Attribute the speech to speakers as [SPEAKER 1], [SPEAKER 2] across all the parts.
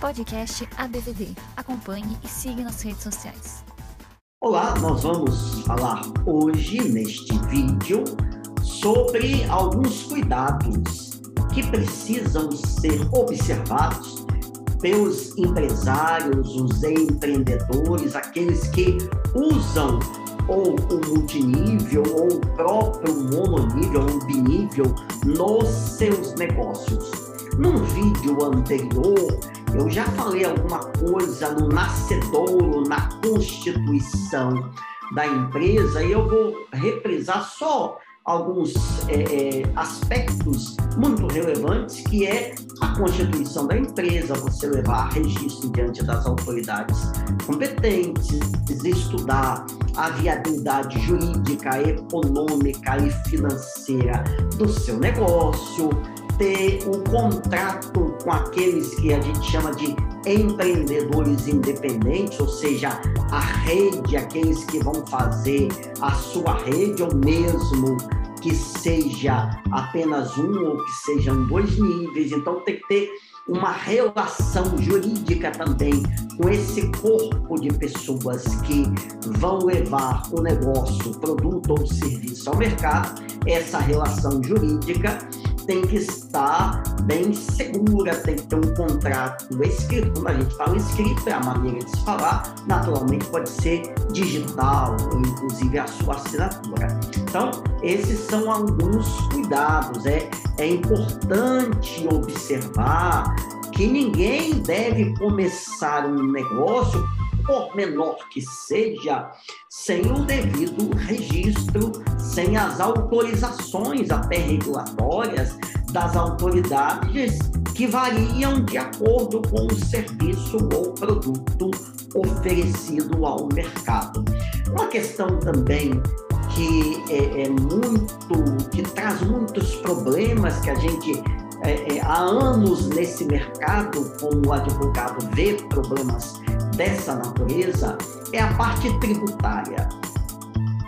[SPEAKER 1] Podcast ABVD. Acompanhe e siga nas redes sociais.
[SPEAKER 2] Olá, nós vamos falar hoje neste vídeo sobre alguns cuidados que precisam ser observados pelos empresários, os empreendedores, aqueles que usam ou o multinível ou o próprio mononível ou binível nos seus negócios. Num vídeo anterior, eu já falei alguma coisa no nascedouro, na constituição da empresa, e eu vou reprisar só alguns é, é, aspectos muito relevantes, que é a constituição da empresa, você levar registro diante das autoridades competentes, estudar a viabilidade jurídica, econômica e financeira do seu negócio, ter o contrato com aqueles que a gente chama de empreendedores independentes, ou seja, a rede, aqueles que vão fazer a sua rede, ou mesmo que seja apenas um ou que sejam dois níveis. Então tem que ter uma relação jurídica também com esse corpo de pessoas que vão levar o negócio, produto ou serviço ao mercado, essa relação jurídica tem que estar bem segura, tem que ter um contrato escrito. Quando a gente fala escrito, é a maneira de se falar, naturalmente pode ser digital, ou inclusive a sua assinatura. Então, esses são alguns cuidados. É, é importante observar que ninguém deve começar um negócio por menor que seja, sem o devido registro, sem as autorizações até regulatórias das autoridades que variam de acordo com o serviço ou produto oferecido ao mercado. Uma questão também que é, é muito, que traz muitos problemas que a gente é, é, há anos nesse mercado, como advogado vê problemas dessa natureza é a parte tributária.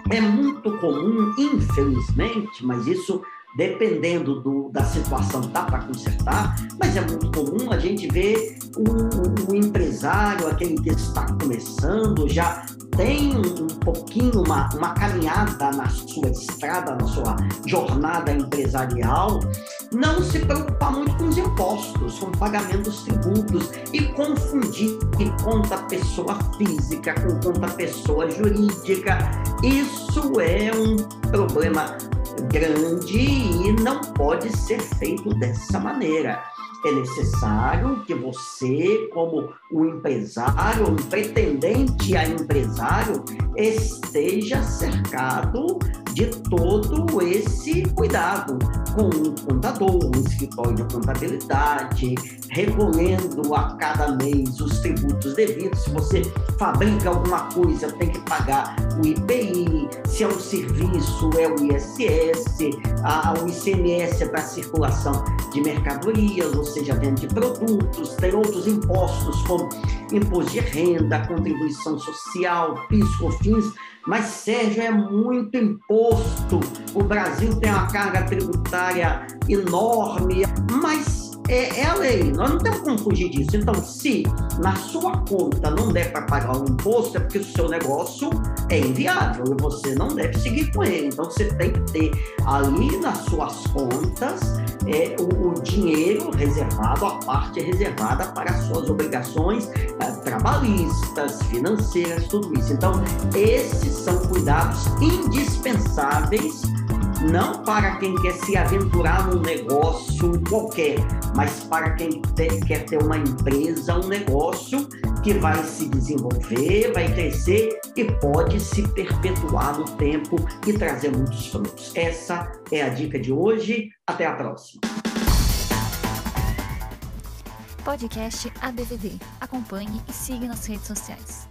[SPEAKER 2] É muito comum, infelizmente, mas isso dependendo do, da situação dá para consertar, mas é muito comum a gente ver o, o, empresário, aquele que está começando, já tem um, pouquinho, uma, uma caminhada na sua estrada, na sua jornada empresarial, não se preocupar muito com os impostos, com o pagamento dos tributos e confundir conta pessoa física com conta pessoa jurídica. Isso é um problema grande e não pode ser feito dessa maneira é necessário que você, como um empresário, um pretendente a empresário, esteja cercado de todo esse cuidado com um contador, um escritório de contabilidade, recolhendo a cada mês os tributos devidos. Se você fabrica alguma coisa, tem que pagar o IPI, se é um serviço, é o ISS, a, o ICMS é para circulação de mercadorias, ou seja, vende produtos, tem outros impostos, como imposto de renda, contribuição social, PIS, COFINS, mas, Sérgio, é muito imposto. O Brasil tem uma carga tributária enorme, é, é, a lei, nós não temos como fugir disso. Então, se na sua conta não der para pagar o imposto, é porque o seu negócio é inviável e você não deve seguir com ele. Então, você tem que ter ali nas suas contas é, o, o dinheiro reservado, a parte reservada para as suas obrigações é, trabalhistas, financeiras, tudo isso. Então, esses são cuidados indispensáveis não para quem quer se aventurar num negócio qualquer, mas para quem quer ter uma empresa, um negócio que vai se desenvolver, vai crescer e pode se perpetuar no tempo e trazer muitos frutos. Essa é a dica de hoje. Até a próxima.
[SPEAKER 1] Podcast ABVD. Acompanhe e siga nas redes sociais.